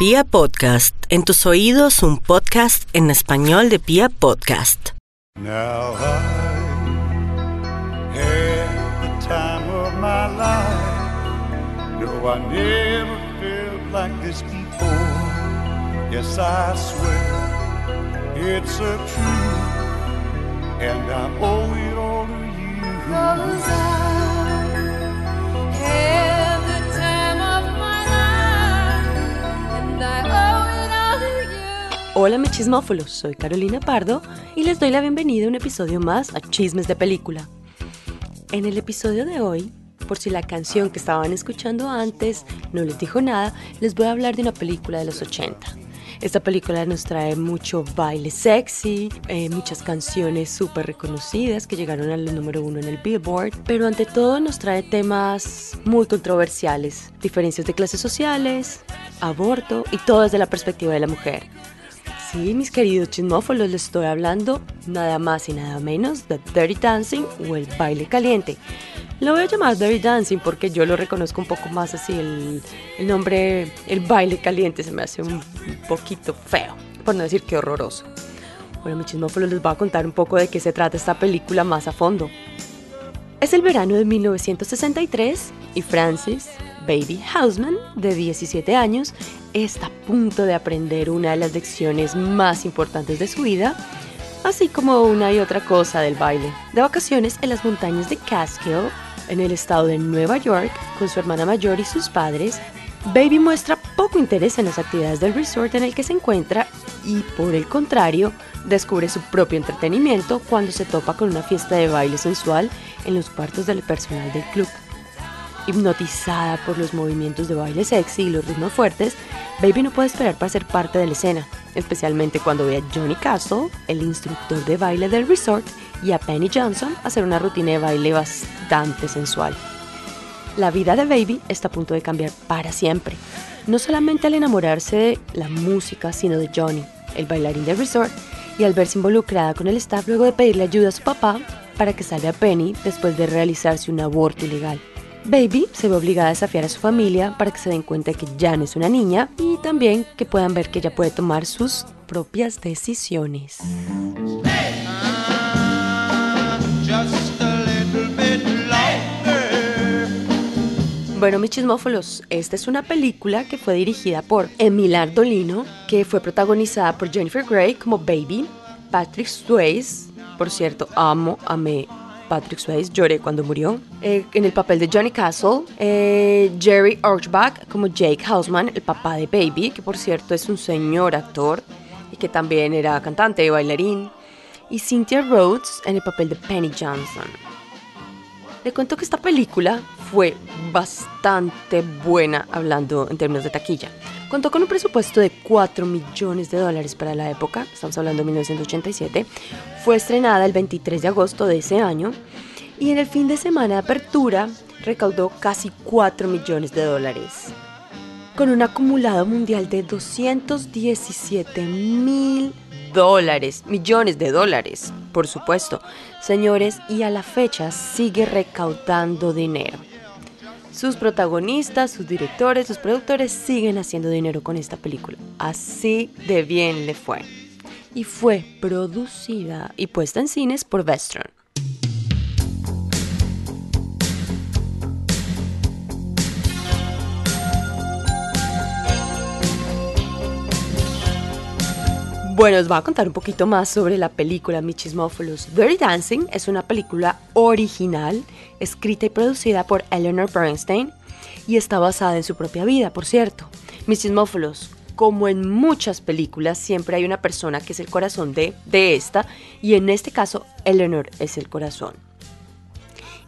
Pia Podcast, en tus oídos un podcast en español de Pia Podcast. Now I had the time of my life. No, I never felt like this before. Yes, I swear it's a truth, and I owe it all to you. Cause I Hola mis chismófolos, soy Carolina Pardo y les doy la bienvenida a un episodio más a Chismes de Película. En el episodio de hoy, por si la canción que estaban escuchando antes no les dijo nada, les voy a hablar de una película de los 80. Esta película nos trae mucho baile sexy, eh, muchas canciones súper reconocidas que llegaron al número uno en el Billboard, pero ante todo nos trae temas muy controversiales, diferencias de clases sociales, aborto y todo desde la perspectiva de la mujer. Sí, mis queridos chismófolos, les estoy hablando nada más y nada menos de Dirty Dancing o el baile caliente. Lo voy a llamar Dirty Dancing porque yo lo reconozco un poco más así, el, el nombre, el baile caliente se me hace un, poquito feo, por no decir que horroroso. Bueno, mis chismófolos les voy a contar un poco de qué se trata esta película más a fondo. Es el verano de 1963 y Francis, Baby Houseman, de 17 años, está a punto de aprender una de las lecciones más importantes de su vida, así como una y otra cosa del baile. De vacaciones en las montañas de Catskill, en el estado de Nueva York, con su hermana mayor y sus padres, Baby muestra poco interés en las actividades del resort en el que se encuentra y, por el contrario, descubre su propio entretenimiento cuando se topa con una fiesta de baile sensual en los cuartos del personal del club. Hipnotizada por los movimientos de baile sexy y los ritmos fuertes, Baby no puede esperar para ser parte de la escena, especialmente cuando ve a Johnny Castle, el instructor de baile del resort, y a Penny Johnson hacer una rutina de baile bastante sensual. La vida de Baby está a punto de cambiar para siempre, no solamente al enamorarse de la música, sino de Johnny, el bailarín del resort, y al verse involucrada con el staff luego de pedirle ayuda a su papá para que salve a Penny después de realizarse un aborto ilegal. Baby se ve obligada a desafiar a su familia para que se den cuenta que ya no es una niña y también que puedan ver que ella puede tomar sus propias decisiones. Bueno, mis chismófolos, esta es una película que fue dirigida por Emil Ardolino, que fue protagonizada por Jennifer Grey como Baby, Patrick Swayze, por cierto, amo, amé Patrick Swayze, lloré cuando murió, eh, en el papel de Johnny Castle, eh, Jerry Orchbach como Jake Houseman, el papá de Baby, que por cierto es un señor actor y que también era cantante y bailarín, y Cynthia Rhodes en el papel de Penny Johnson. Le cuento que esta película fue bastante buena hablando en términos de taquilla. Contó con un presupuesto de 4 millones de dólares para la época, estamos hablando de 1987. Fue estrenada el 23 de agosto de ese año y en el fin de semana de apertura recaudó casi 4 millones de dólares. Con un acumulado mundial de 217 mil dólares, millones de dólares, por supuesto, señores, y a la fecha sigue recaudando dinero. Sus protagonistas, sus directores, sus productores siguen haciendo dinero con esta película. Así de bien le fue. Y fue producida y puesta en cines por Vestron. Bueno, os voy a contar un poquito más sobre la película Mi Chismófolos. Dirty Dancing es una película original, escrita y producida por Eleanor Bernstein y está basada en su propia vida, por cierto. Mis Chismófolos, como en muchas películas, siempre hay una persona que es el corazón de, de esta y en este caso Eleanor es el corazón.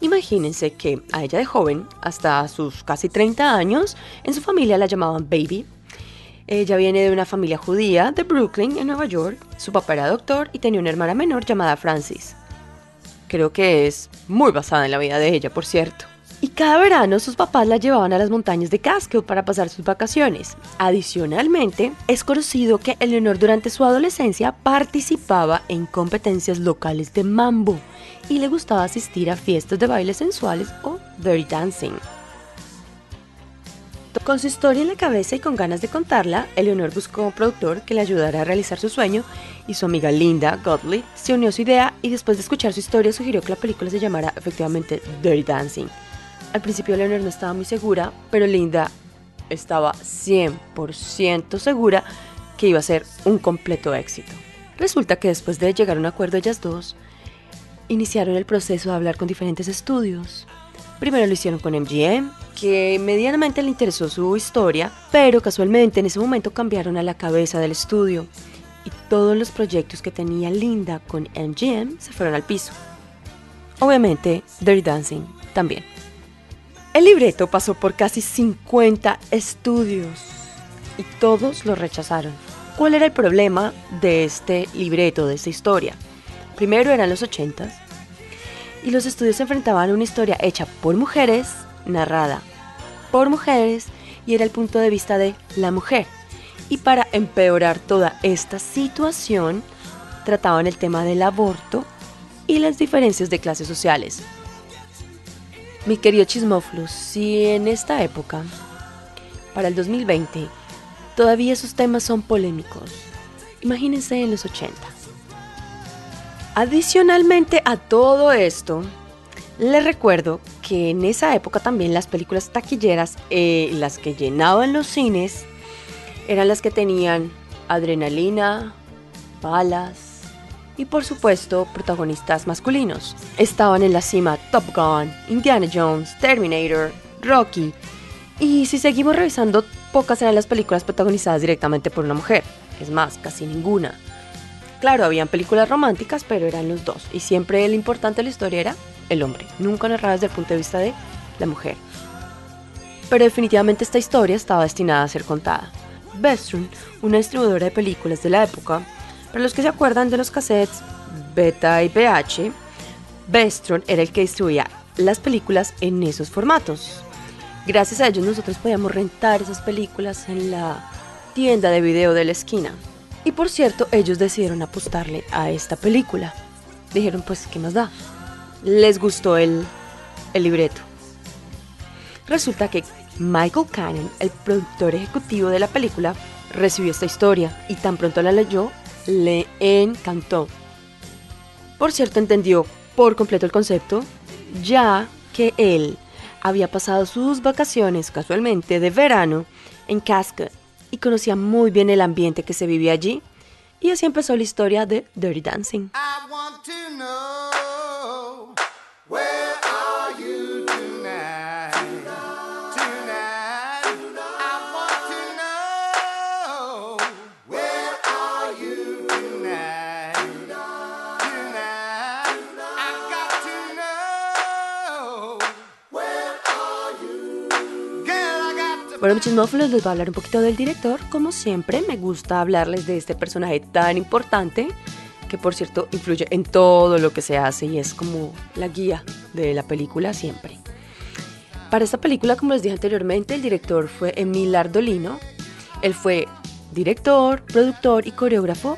Imagínense que a ella de joven, hasta sus casi 30 años, en su familia la llamaban Baby ella viene de una familia judía de Brooklyn, en Nueva York. Su papá era doctor y tenía una hermana menor llamada Francis. Creo que es muy basada en la vida de ella, por cierto. Y cada verano sus papás la llevaban a las montañas de Catskill para pasar sus vacaciones. Adicionalmente, es conocido que Eleanor durante su adolescencia participaba en competencias locales de mambo y le gustaba asistir a fiestas de baile sensuales o dirty dancing. Con su historia en la cabeza y con ganas de contarla, Eleonor buscó un productor que le ayudara a realizar su sueño y su amiga Linda Godley se unió a su idea y después de escuchar su historia sugirió que la película se llamara efectivamente Dirty Dancing. Al principio Eleanor no estaba muy segura, pero Linda estaba 100% segura que iba a ser un completo éxito. Resulta que después de llegar a un acuerdo ellas dos, iniciaron el proceso de hablar con diferentes estudios. Primero lo hicieron con MGM, que medianamente le interesó su historia, pero casualmente en ese momento cambiaron a la cabeza del estudio y todos los proyectos que tenía Linda con MGM se fueron al piso. Obviamente, Dirty Dancing también. El libreto pasó por casi 50 estudios y todos lo rechazaron. ¿Cuál era el problema de este libreto, de esta historia? Primero eran los 80s y los estudios se enfrentaban a una historia hecha por mujeres, narrada por mujeres y era el punto de vista de la mujer. Y para empeorar toda esta situación, trataban el tema del aborto y las diferencias de clases sociales. Mi querido Chismóflus, si en esta época, para el 2020, todavía esos temas son polémicos, imagínense en los 80. Adicionalmente a todo esto, les recuerdo que en esa época también las películas taquilleras, eh, las que llenaban los cines, eran las que tenían adrenalina, balas y por supuesto protagonistas masculinos. Estaban en la cima Top Gun, Indiana Jones, Terminator, Rocky y si seguimos revisando, pocas eran las películas protagonizadas directamente por una mujer. Es más, casi ninguna. Claro, habían películas románticas, pero eran los dos. Y siempre el importante de la historia era el hombre, nunca narrada desde el punto de vista de la mujer. Pero definitivamente esta historia estaba destinada a ser contada. Vestron, una distribuidora de películas de la época, para los que se acuerdan de los cassettes Beta y BH, Vestron era el que distribuía las películas en esos formatos. Gracias a ellos nosotros podíamos rentar esas películas en la tienda de video de la esquina. Y por cierto, ellos decidieron apostarle a esta película. Dijeron, pues, ¿qué más da? Les gustó el, el libreto. Resulta que Michael Cannon, el productor ejecutivo de la película, recibió esta historia y tan pronto la leyó, le encantó. Por cierto, entendió por completo el concepto, ya que él había pasado sus vacaciones casualmente de verano en Cascade y conocía muy bien el ambiente que se vivía allí. Y así empezó la historia de Dirty Dancing. Bueno, mis chismófilos, les voy a hablar un poquito del director. Como siempre, me gusta hablarles de este personaje tan importante que, por cierto, influye en todo lo que se hace y es como la guía de la película siempre. Para esta película, como les dije anteriormente, el director fue Emil Ardolino. Él fue director, productor y coreógrafo.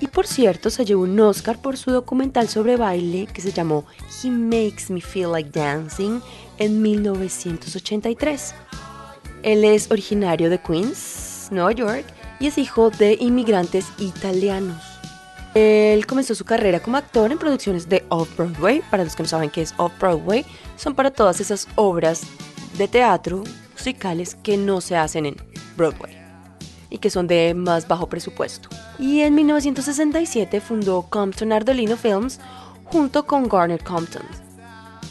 Y por cierto, se llevó un Oscar por su documental sobre baile que se llamó He Makes Me Feel Like Dancing en 1983. Él es originario de Queens, Nueva York, y es hijo de inmigrantes italianos. Él comenzó su carrera como actor en producciones de Off-Broadway. Para los que no saben qué es Off-Broadway, son para todas esas obras de teatro musicales que no se hacen en Broadway y que son de más bajo presupuesto. Y en 1967 fundó Compton Ardolino Films junto con Garner Compton.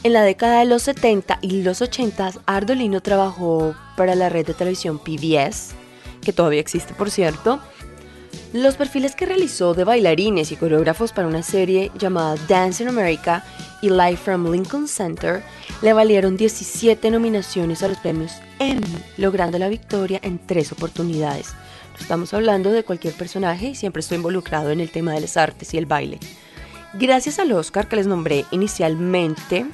En la década de los 70 y los 80 Ardolino trabajó para la red de televisión PBS, que todavía existe por cierto. Los perfiles que realizó de bailarines y coreógrafos para una serie llamada Dance in America y Live from Lincoln Center le valieron 17 nominaciones a los premios Emmy, logrando la victoria en tres oportunidades. Estamos hablando de cualquier personaje y siempre estoy involucrado en el tema de las artes y el baile. Gracias al Oscar que les nombré inicialmente,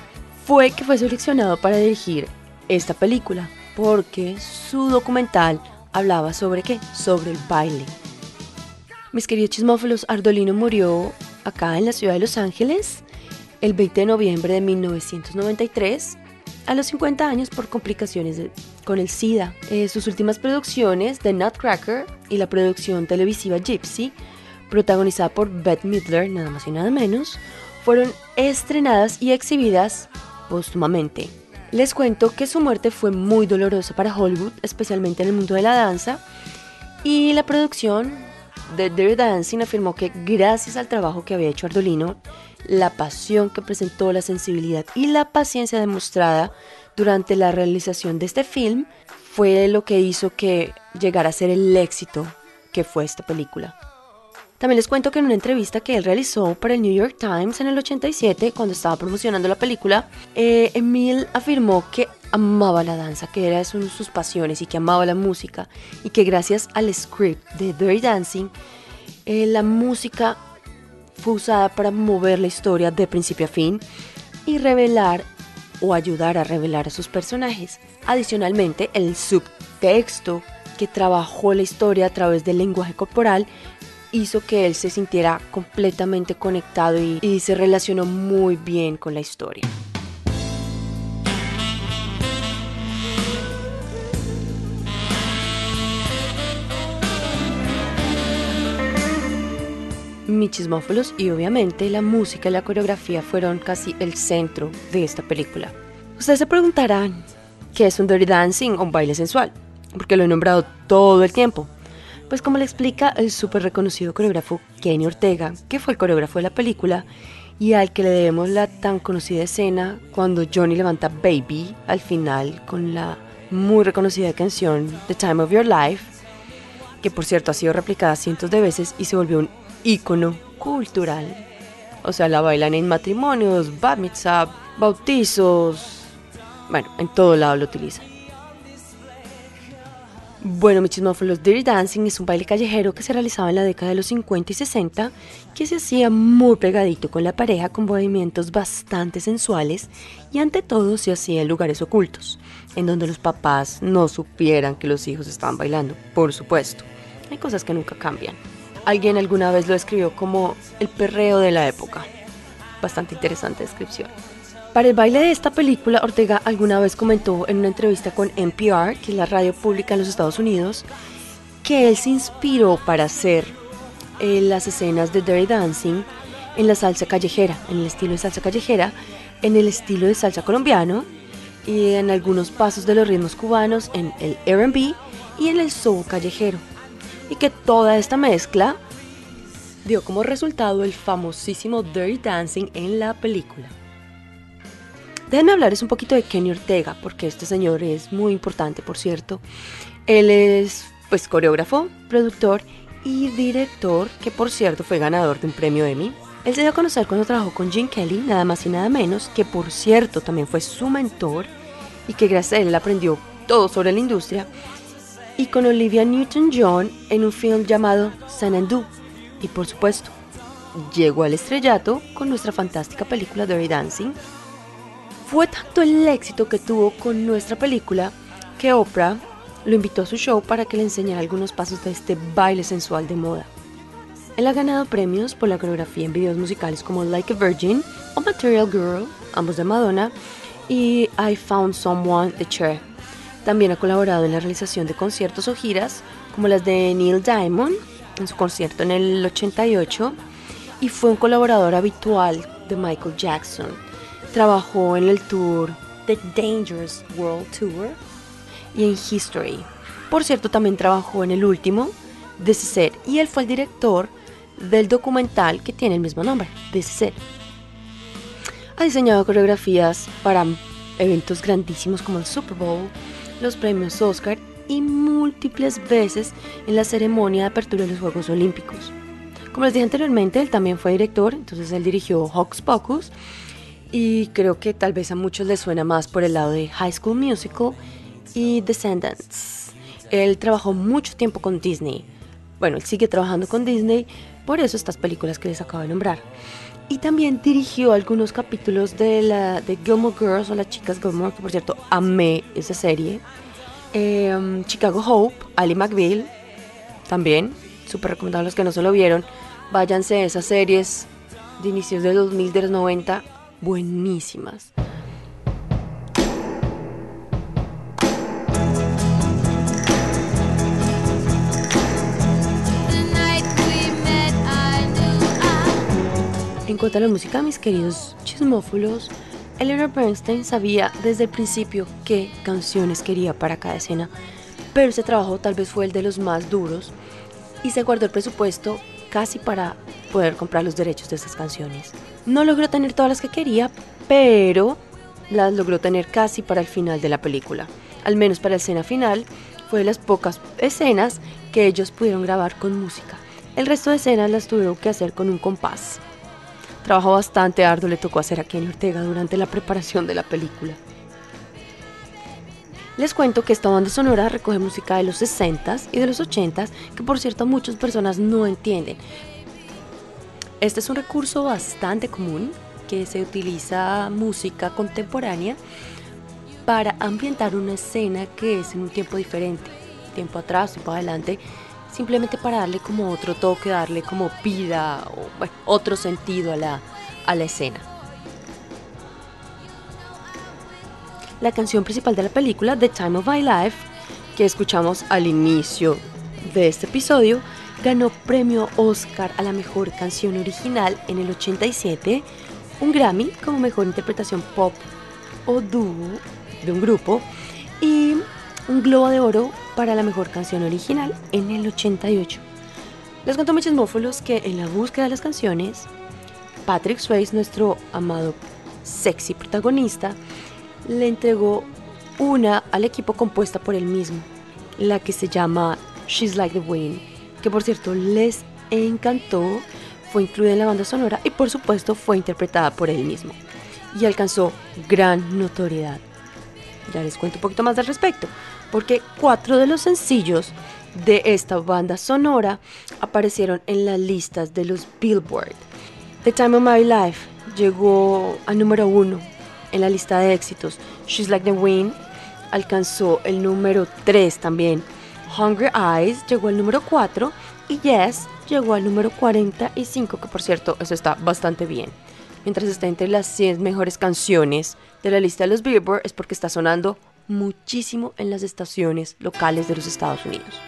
fue que fue seleccionado para dirigir esta película, porque su documental hablaba sobre qué? Sobre el baile. Mis queridos chismófilos, Ardolino murió acá en la ciudad de Los Ángeles el 20 de noviembre de 1993 a los 50 años por complicaciones con el SIDA. Eh, sus últimas producciones, The Nutcracker y la producción televisiva Gypsy, protagonizada por Bette Midler, nada más y nada menos, fueron estrenadas y exhibidas póstumamente. Les cuento que su muerte fue muy dolorosa para Hollywood, especialmente en el mundo de la danza, y la producción de Dirty Dancing afirmó que gracias al trabajo que había hecho Ardolino, la pasión que presentó, la sensibilidad y la paciencia demostrada durante la realización de este film fue lo que hizo que llegara a ser el éxito que fue esta película. También les cuento que en una entrevista que él realizó para el New York Times en el 87, cuando estaba promocionando la película, eh, Emil afirmó que amaba la danza, que era de sus pasiones y que amaba la música y que gracias al script de Dirty Dancing, eh, la música fue usada para mover la historia de principio a fin y revelar o ayudar a revelar a sus personajes. Adicionalmente, el subtexto que trabajó la historia a través del lenguaje corporal hizo que él se sintiera completamente conectado y, y se relacionó muy bien con la historia. mis chismófolos y obviamente la música y la coreografía fueron casi el centro de esta película. Ustedes se preguntarán qué es un dirty dancing o un baile sensual, porque lo he nombrado todo el tiempo. Pues como le explica el súper reconocido coreógrafo Kenny Ortega, que fue el coreógrafo de la película y al que le debemos la tan conocida escena cuando Johnny levanta Baby al final con la muy reconocida canción The Time of Your Life, que por cierto ha sido replicada cientos de veces y se volvió un ícono cultural. O sea, la bailan en matrimonios, bar mitzvah, bautizos. Bueno, en todo lado lo utilizan. Bueno, mis chismófilos, Dirty Dancing es un baile callejero que se realizaba en la década de los 50 y 60, que se hacía muy pegadito con la pareja con movimientos bastante sensuales y ante todo se hacía en lugares ocultos, en donde los papás no supieran que los hijos estaban bailando, por supuesto. Hay cosas que nunca cambian. Alguien alguna vez lo describió como el perreo de la época. Bastante interesante descripción. Para el baile de esta película, Ortega alguna vez comentó en una entrevista con NPR, que es la radio pública en los Estados Unidos, que él se inspiró para hacer eh, las escenas de Dirty Dancing en la salsa callejera, en el estilo de salsa callejera, en el estilo de salsa colombiano y en algunos pasos de los ritmos cubanos, en el R&B y en el soul callejero y que toda esta mezcla dio como resultado el famosísimo Dirty Dancing en la película. Déjenme hablarles un poquito de Kenny Ortega, porque este señor es muy importante, por cierto. Él es, pues, coreógrafo, productor y director, que por cierto fue ganador de un premio Emmy. Él se dio a conocer cuando trabajó con Gene Kelly, nada más y nada menos, que por cierto también fue su mentor y que gracias a él aprendió todo sobre la industria y con Olivia Newton-John en un film llamado Sanandu. Y por supuesto, llegó al estrellato con nuestra fantástica película Dirty Dancing. Fue tanto el éxito que tuvo con nuestra película que Oprah lo invitó a su show para que le enseñara algunos pasos de este baile sensual de moda. Él ha ganado premios por la coreografía en videos musicales como Like a Virgin o Material Girl, ambos de Madonna, y I Found Someone de Cher. También ha colaborado en la realización de conciertos o giras como las de Neil Diamond en su concierto en el 88 y fue un colaborador habitual de Michael Jackson. Trabajó en el tour The Dangerous World Tour y en History. Por cierto, también trabajó en el último, This Is It, y él fue el director del documental que tiene el mismo nombre, This Is It. Ha diseñado coreografías para eventos grandísimos como el Super Bowl, los premios Oscar y múltiples veces en la ceremonia de apertura de los Juegos Olímpicos. Como les dije anteriormente, él también fue director, entonces él dirigió Hocus Pocus y creo que tal vez a muchos les suena más por el lado de High School Musical y Descendants. Él trabajó mucho tiempo con Disney. Bueno, él sigue trabajando con Disney, por eso estas películas que les acabo de nombrar. Y también dirigió algunos capítulos de, la, de Gilmore Girls o las chicas Gilmore, que por cierto amé esa serie. Eh, Chicago Hope, Ali McBeal, también, súper recomendado a los que no se lo vieron. Váyanse a esas series de inicios de 2000, de los 90, buenísimas. En cuanto a la música, mis queridos chismófilos, Eleanor Bernstein sabía desde el principio qué canciones quería para cada escena, pero ese trabajo tal vez fue el de los más duros y se guardó el presupuesto casi para poder comprar los derechos de esas canciones. No logró tener todas las que quería, pero las logró tener casi para el final de la película. Al menos para la escena final, fue de las pocas escenas que ellos pudieron grabar con música. El resto de escenas las tuvieron que hacer con un compás. Trabajo bastante arduo le tocó hacer a Kenny Ortega durante la preparación de la película. Les cuento que esta banda sonora recoge música de los 60s y de los 80s, que por cierto muchas personas no entienden. Este es un recurso bastante común que se utiliza música contemporánea para ambientar una escena que es en un tiempo diferente, tiempo atrás, tiempo adelante, simplemente para darle como otro toque, darle como vida o bueno, otro sentido a la, a la escena. La canción principal de la película, The Time of My Life, que escuchamos al inicio de este episodio, ganó premio Oscar a la mejor canción original en el 87, un Grammy como mejor interpretación pop o dúo de un grupo y un Globo de Oro para la mejor canción original en el 88. Les cuento mis chismófolos que en la búsqueda de las canciones, Patrick Swayze, nuestro amado sexy protagonista, le entregó una al equipo compuesta por él mismo, la que se llama She's Like the Wind, que por cierto les encantó, fue incluida en la banda sonora y por supuesto fue interpretada por él mismo y alcanzó gran notoriedad. Ya les cuento un poquito más al respecto, porque cuatro de los sencillos de esta banda sonora aparecieron en las listas de los Billboard. The Time of My Life llegó a número uno en la lista de éxitos. She's Like the Wind alcanzó el número 3 también. Hungry Eyes llegó al número 4 y Yes llegó al número 45, que por cierto, eso está bastante bien. Mientras está entre las 100 mejores canciones de la lista de los Billboard es porque está sonando muchísimo en las estaciones locales de los Estados Unidos.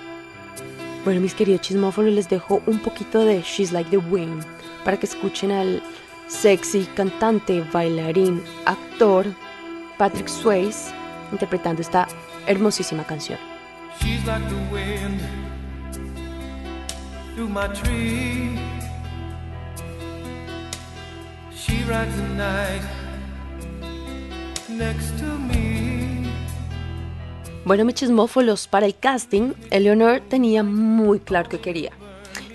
Bueno, mis queridos chismófonos, les dejo un poquito de She's Like the Wind para que escuchen al sexy cantante, bailarín, actor Patrick Swayze interpretando esta hermosísima canción. She's like the wind through my tree. She rides the night next to me. Bueno, mis chismófolos, para el casting, Eleanor tenía muy claro que quería.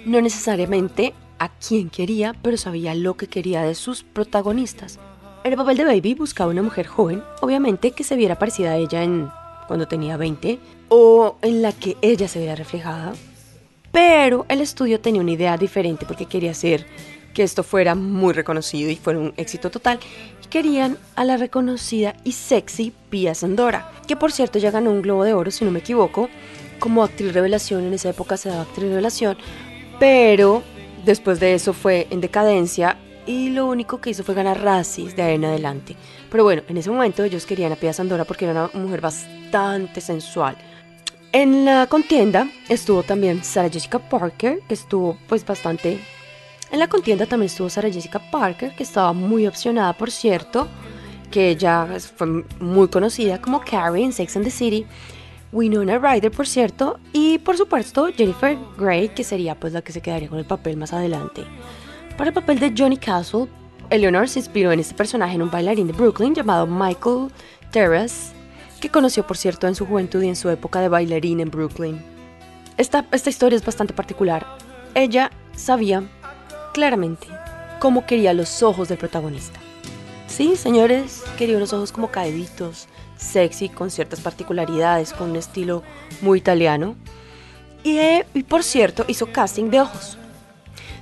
No necesariamente a quién quería, pero sabía lo que quería de sus protagonistas. El papel de Baby buscaba una mujer joven, obviamente que se viera parecida a ella en cuando tenía 20 o en la que ella se viera reflejada. Pero el estudio tenía una idea diferente porque quería hacer que esto fuera muy reconocido y fuera un éxito total. Y querían a la reconocida y sexy Pia Sandora, que por cierto ya ganó un Globo de Oro, si no me equivoco, como actriz revelación. En esa época se daba actriz revelación, pero después de eso fue en decadencia y lo único que hizo fue ganar Razzies de ahí en adelante. Pero bueno, en ese momento ellos querían a Pia Sandora porque era una mujer bastante sensual. En la contienda estuvo también Sarah Jessica Parker, que estuvo pues bastante... En la contienda también estuvo Sarah Jessica Parker, que estaba muy opcionada, por cierto, que ella fue muy conocida como Carrie en Sex and the City. Winona Ryder, por cierto, y por supuesto Jennifer Grey, que sería pues la que se quedaría con el papel más adelante. Para el papel de Johnny Castle, Eleanor se inspiró en este personaje en un bailarín de Brooklyn llamado Michael Terrace, que conoció por cierto en su juventud y en su época de bailarín en Brooklyn. Esta, esta historia es bastante particular. Ella sabía claramente cómo quería los ojos del protagonista. Sí, señores, quería unos ojos como caíditos, sexy, con ciertas particularidades, con un estilo muy italiano. Y, eh, y por cierto, hizo casting de ojos.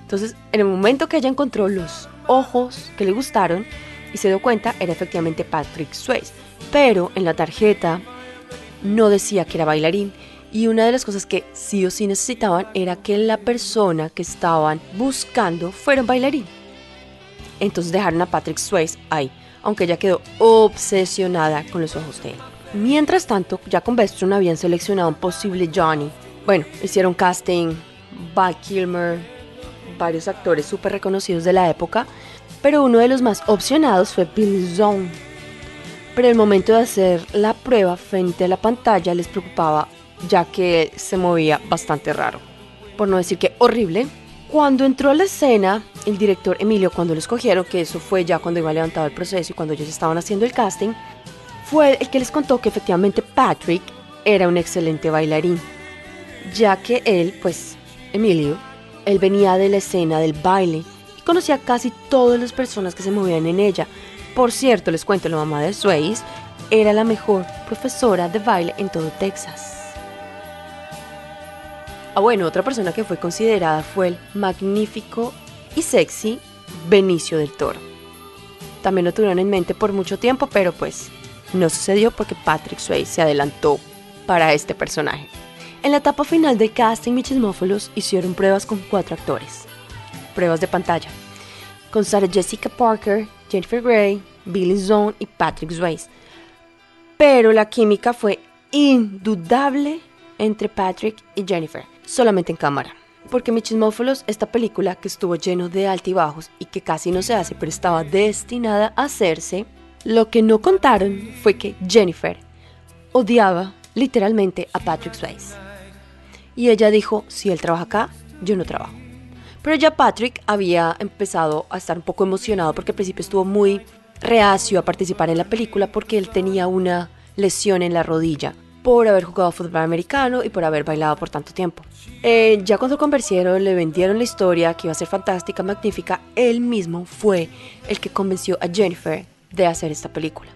Entonces, en el momento que ella encontró los ojos que le gustaron y se dio cuenta, era efectivamente Patrick Swayze. Pero en la tarjeta no decía que era bailarín. Y una de las cosas que sí o sí necesitaban era que la persona que estaban buscando fuera un bailarín. Entonces dejaron a Patrick Swayze ahí, aunque ella quedó obsesionada con los ojos de él. Mientras tanto, ya con Vestron habían seleccionado un posible Johnny. Bueno, hicieron casting, Val Kilmer, varios actores súper reconocidos de la época, Pero uno de los más opcionados fue Bill Zone. Pero el momento de hacer la prueba frente a la pantalla les preocupaba ya que se movía bastante raro. Por no decir que horrible. Cuando entró a la escena, el director Emilio, cuando lo escogieron, que eso fue ya cuando iba levantado el proceso y cuando ellos estaban haciendo el casting, fue el que les contó que efectivamente Patrick era un excelente bailarín, ya que él, pues, Emilio, él venía de la escena del baile y conocía casi todas las personas que se movían en ella. Por cierto, les cuento, la mamá de Swayze era la mejor profesora de baile en todo Texas. Ah, bueno, otra persona que fue considerada fue el magnífico y sexy Benicio del Toro. También lo tuvieron en mente por mucho tiempo, pero pues no sucedió porque Patrick Swayze se adelantó para este personaje. En la etapa final del casting, Michismófolos hicieron pruebas con cuatro actores. Pruebas de pantalla. Con Sarah Jessica Parker, Jennifer Grey, Billy Zone y Patrick Swayze. Pero la química fue indudable entre Patrick y Jennifer, solamente en cámara. Porque Michismófolos, esta película que estuvo lleno de altibajos y que casi no se hace, pero estaba destinada a hacerse, lo que no contaron fue que Jennifer odiaba literalmente a Patrick Swayze. Y ella dijo, si él trabaja acá, yo no trabajo. Pero ya Patrick había empezado a estar un poco emocionado porque al principio estuvo muy reacio a participar en la película porque él tenía una lesión en la rodilla por haber jugado fútbol americano y por haber bailado por tanto tiempo. Eh, ya cuando convencieron, le vendieron la historia que iba a ser fantástica, magnífica, él mismo fue el que convenció a Jennifer de hacer esta película.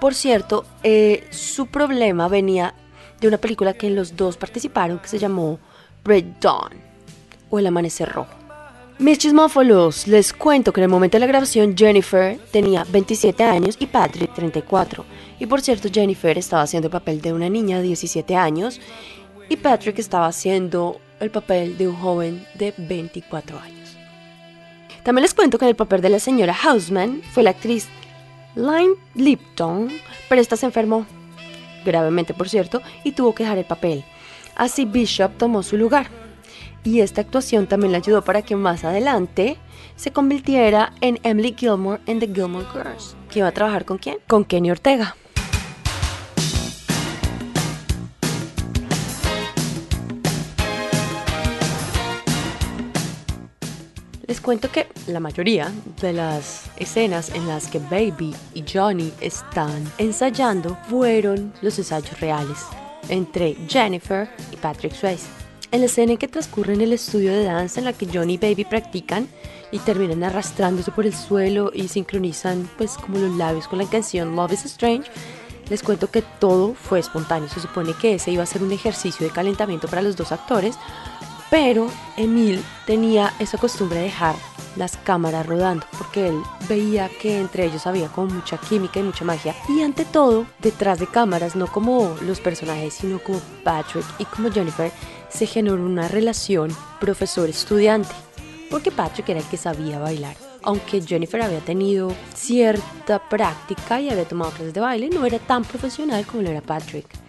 Por cierto, eh, su problema venía de una película que los dos participaron que se llamó Red Dawn o El Amanecer Rojo. Mis chismófolos, les cuento que en el momento de la grabación Jennifer tenía 27 años y Patrick 34. Y por cierto, Jennifer estaba haciendo el papel de una niña de 17 años y Patrick estaba haciendo el papel de un joven de 24 años. También les cuento que en el papel de la señora Houseman fue la actriz Lime Lipton, pero esta se enfermó, gravemente por cierto, y tuvo que dejar el papel. Así Bishop tomó su lugar. Y esta actuación también le ayudó para que más adelante se convirtiera en Emily Gilmore en The Gilmore Girls, que iba a trabajar con quién? Con Kenny Ortega. Les cuento que la mayoría de las escenas en las que Baby y Johnny están ensayando fueron los ensayos reales entre Jennifer y Patrick Swayze. En la escena en que transcurre en el estudio de danza en la que Johnny y Baby practican y terminan arrastrándose por el suelo y sincronizan pues como los labios con la canción Love is Strange, les cuento que todo fue espontáneo. Se supone que ese iba a ser un ejercicio de calentamiento para los dos actores, pero Emil tenía esa costumbre de dejar las cámaras rodando porque él veía que entre ellos había como mucha química y mucha magia. Y ante todo detrás de cámaras no como los personajes sino como Patrick y como Jennifer se generó una relación profesor-estudiante porque Patrick era el que sabía bailar. Aunque Jennifer había tenido cierta práctica y había tomado clases de baile no era tan profesional como lo era Patrick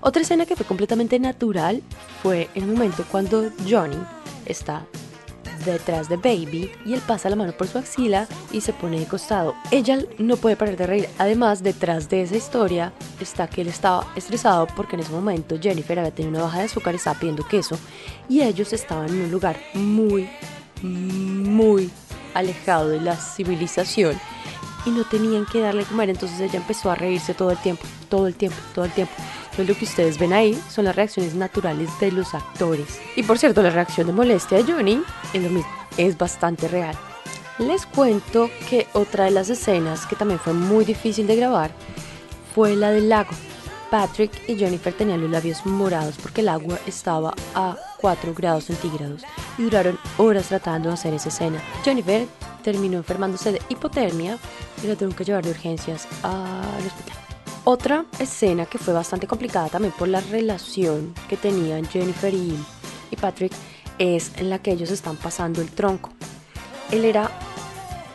otra escena que fue completamente natural fue el momento cuando Johnny está detrás de Baby y él pasa la mano por su axila y se pone de costado. Ella no puede parar de reír. Además, detrás de esa historia está que él estaba estresado porque en ese momento Jennifer había tenido una baja de azúcar y estaba pidiendo queso y ellos estaban en un lugar muy, muy alejado de la civilización y no tenían que darle comer. Entonces ella empezó a reírse todo el tiempo, todo el tiempo, todo el tiempo. Lo que ustedes ven ahí son las reacciones naturales de los actores. Y por cierto, la reacción de molestia de Johnny es lo mismo, es bastante real. Les cuento que otra de las escenas que también fue muy difícil de grabar fue la del lago. Patrick y Jennifer tenían los labios morados porque el agua estaba a 4 grados centígrados y duraron horas tratando de hacer esa escena. Jennifer terminó enfermándose de hipotermia y la tuvieron que llevar de urgencias al hospital. Otra escena que fue bastante complicada también por la relación que tenían Jennifer y, Patrick es en la que ellos están pasando el tronco. Él era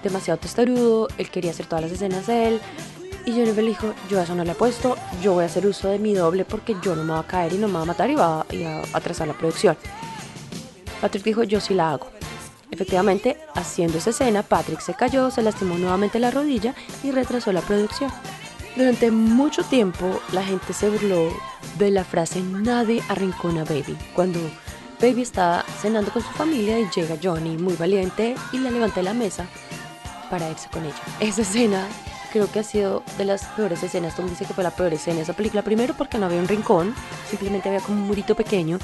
demasiado testarudo, él quería hacer todas las escenas de él, y Jennifer le dijo, yo a eso no le he puesto, yo voy a hacer uso de mi doble porque yo no me va a caer y no me va a matar y va a atrasar la producción. Patrick dijo, yo sí la hago. Efectivamente, haciendo esa escena, Patrick se cayó, se lastimó nuevamente la rodilla y retrasó la producción. Durante mucho tiempo la gente se burló de la frase nadie arrincona a Baby, cuando Baby está cenando con su familia y llega Johnny muy valiente y la levanta de la mesa para irse con ella. Esa escena creo que ha sido de las peores escenas. Tom dice que fue la peor escena de esa película. Primero porque no había un rincón, simplemente había como un murito pequeño.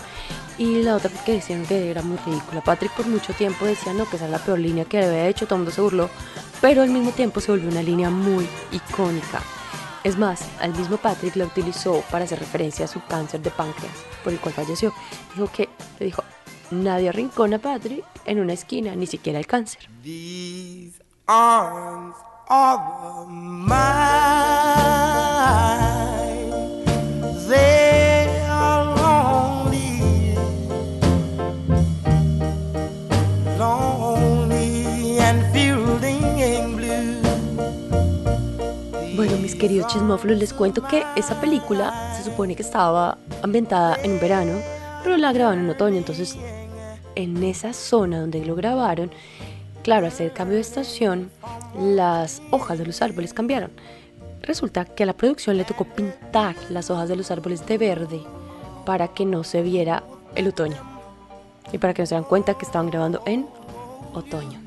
Y la otra porque decían que era muy ridícula. Patrick por mucho tiempo decía no, que esa es la peor línea que había hecho, todo el mundo se burló. Pero al mismo tiempo se volvió una línea muy icónica. Es más, al mismo Patrick la utilizó para hacer referencia a su cáncer de páncreas, por el cual falleció. Dijo que, le dijo, nadie arrincona a Patrick en una esquina, ni siquiera el cáncer. These arms are mine. Queridos chismófilos, les cuento que esa película se supone que estaba ambientada en verano, pero la grabaron en otoño, entonces en esa zona donde lo grabaron, claro, al el cambio de estación, las hojas de los árboles cambiaron. Resulta que a la producción le tocó pintar las hojas de los árboles de verde para que no se viera el otoño y para que no se dan cuenta que estaban grabando en otoño.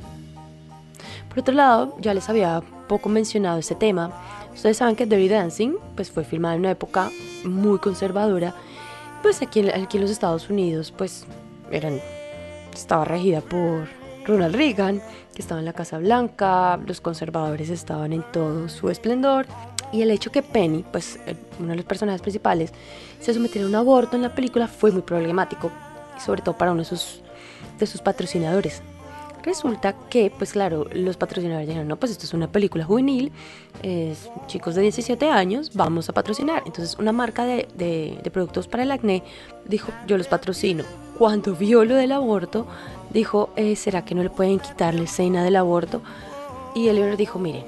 Por otro lado, ya les había poco mencionado este tema. Ustedes saben que Dirty Dancing pues, fue filmada en una época muy conservadora. Pues aquí, aquí en los Estados Unidos pues eran, estaba regida por Ronald Reagan, que estaba en la Casa Blanca, los conservadores estaban en todo su esplendor. Y el hecho que Penny, pues uno de los personajes principales, se sometiera a un aborto en la película fue muy problemático, sobre todo para uno de sus, de sus patrocinadores. Resulta que, pues claro, los patrocinadores dijeron, no, pues esto es una película juvenil, es chicos de 17 años, vamos a patrocinar. Entonces una marca de, de- productos para el acné dijo, yo los patrocino. Cuando vio lo del aborto, dijo, "Eh, ¿será que no le pueden quitar la escena del aborto? Y Eleanor dijo, miren,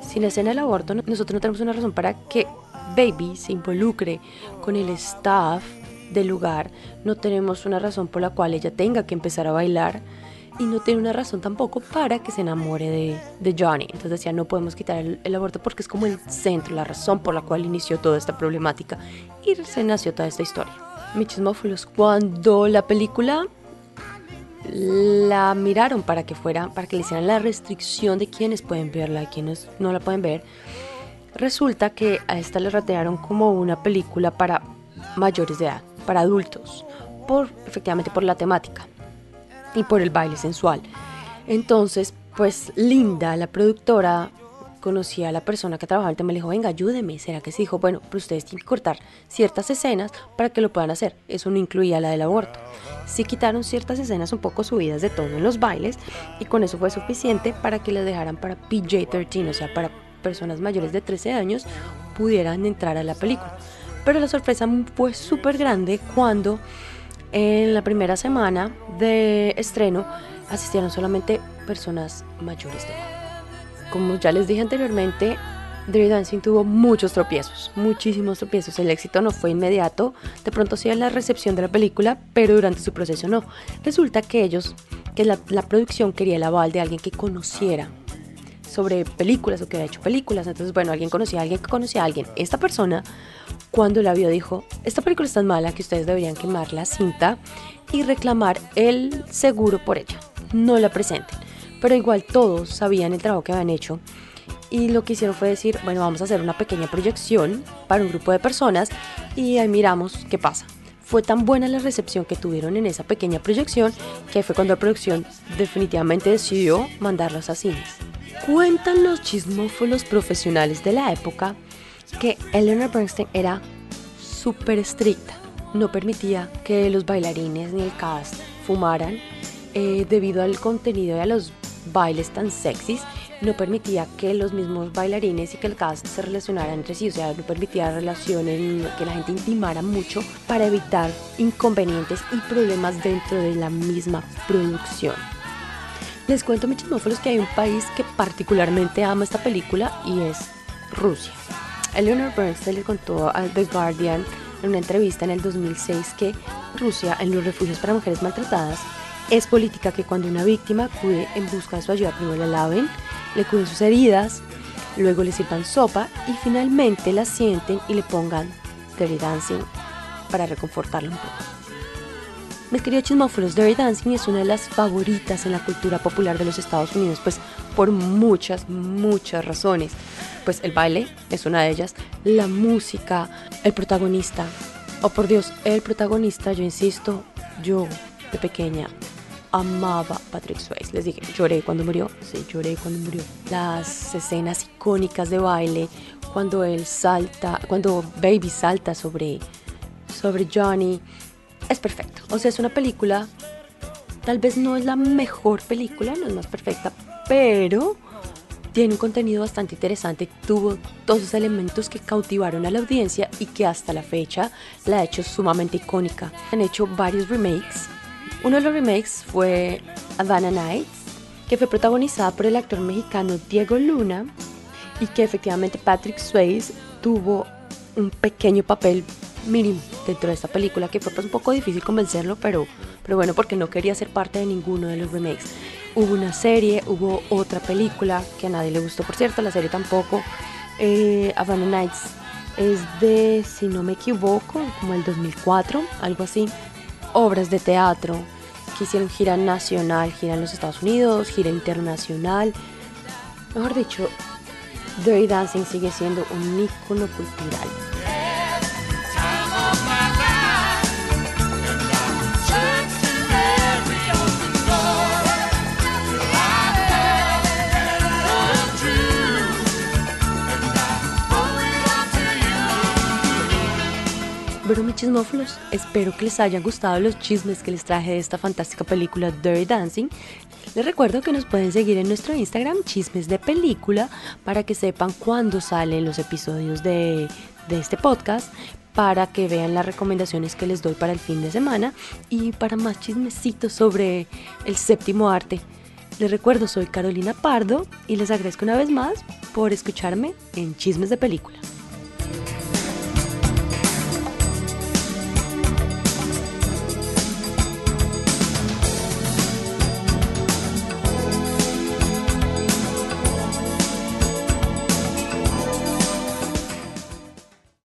sin la escena del aborto, no- nosotros no tenemos una razón para que Baby se involucre con el staff del lugar, no tenemos una razón por la cual ella tenga que empezar a bailar y no tiene una razón tampoco para que se enamore de, de Johnny. Entonces decía, no podemos quitar el, el aborto porque es como el centro, la razón por la cual inició toda esta problemática y se nació toda esta historia. Mi chismófilos, cuando la película la miraron para que fuera, para que le hicieran la restricción de quienes pueden verla y quienes no la pueden ver, resulta que a esta le ratearon como una película para mayores de edad, para adultos, por efectivamente por la temática y por el baile sensual. Entonces, pues Linda, la productora, conocía a la persona que trabajaba el tema y le dijo, venga, ayúdeme. ¿Será que sí? Dijo, bueno, pero ustedes tienen que cortar ciertas escenas para que lo puedan hacer. Eso no incluía la del aborto. Sí quitaron ciertas escenas un poco subidas de tono en los bailes y con eso fue suficiente para que les dejaran para PJ-13, o sea, para personas mayores de 13 años pudieran entrar a la película. Pero la sorpresa fue súper grande cuando en la primera semana de estreno asistieron solamente personas mayores de edad. Como ya les dije anteriormente, Dirty Dancing tuvo muchos tropiezos, muchísimos tropiezos. El éxito no fue inmediato, de pronto sí en la recepción de la película, pero durante su proceso no. Resulta que ellos, que la, la producción quería el aval de alguien que conociera sobre películas o que había hecho películas. Entonces, bueno, alguien conocía a alguien que conocía a alguien. Esta persona, cuando la vio, dijo, esta película es tan mala que ustedes deberían quemar la cinta y reclamar el seguro por ella. No la presenten. Pero igual todos sabían el trabajo que habían hecho y lo que hicieron fue decir, bueno, vamos a hacer una pequeña proyección para un grupo de personas y ahí miramos qué pasa. Fue tan buena la recepción que tuvieron en esa pequeña proyección que fue cuando la producción definitivamente decidió mandarlos a cines. Cuentan los chismófolos profesionales de la época que Eleanor Bernstein era súper estricta. No permitía que los bailarines ni el cast fumaran eh, debido al contenido y a los bailes tan sexys. No permitía que los mismos bailarines y que el cast se relacionaran entre sí, o sea, no permitía relaciones, que la gente intimara mucho para evitar inconvenientes y problemas dentro de la misma producción. Les cuento, mis chismófilos, que hay un país que particularmente ama esta película y es Rusia. Eleanor Bernstein le contó a The Guardian en una entrevista en el 2006 que Rusia, en los refugios para mujeres maltratadas, Es política que cuando una víctima acude en busca de su ayuda, primero la laven, le cuiden sus heridas, luego le sirvan sopa y finalmente la sienten y le pongan Dirty Dancing para reconfortarla un poco. Mis queridos chismófonos, Dirty Dancing es una de las favoritas en la cultura popular de los Estados Unidos, pues por muchas, muchas razones. Pues el baile es una de ellas, la música, el protagonista. Oh por Dios, el protagonista, yo insisto, yo de pequeña amaba Patrick Swayze. Les dije, lloré cuando murió. Sí, lloré cuando murió. Las escenas icónicas de baile, cuando él salta, cuando Baby salta sobre, sobre Johnny, es perfecto. O sea, es una película, tal vez no es la mejor película, no es más perfecta, pero tiene un contenido bastante interesante. Tuvo todos esos elementos que cautivaron a la audiencia y que hasta la fecha la ha hecho sumamente icónica. Han hecho varios remakes uno de los remakes fue Havana Nights, que fue protagonizada por el actor mexicano Diego Luna y que efectivamente Patrick Swayze tuvo un pequeño papel mínimo dentro de esta película que fue pues un poco difícil convencerlo, pero, pero bueno, porque no quería ser parte de ninguno de los remakes. Hubo una serie, hubo otra película que a nadie le gustó, por cierto, la serie tampoco. Eh, Havana Nights es de, si no me equivoco, como el 2004, algo así obras de teatro que hicieron gira nacional, gira en los Estados Unidos, gira internacional. Mejor dicho, Dirty Dancing sigue siendo un ícono cultural. Chismófilos, espero que les hayan gustado los chismes que les traje de esta fantástica película Dirty Dancing. Les recuerdo que nos pueden seguir en nuestro Instagram, Chismes de Película, para que sepan cuándo salen los episodios de, de este podcast, para que vean las recomendaciones que les doy para el fin de semana y para más chismecitos sobre el séptimo arte. Les recuerdo, soy Carolina Pardo y les agradezco una vez más por escucharme en Chismes de Película.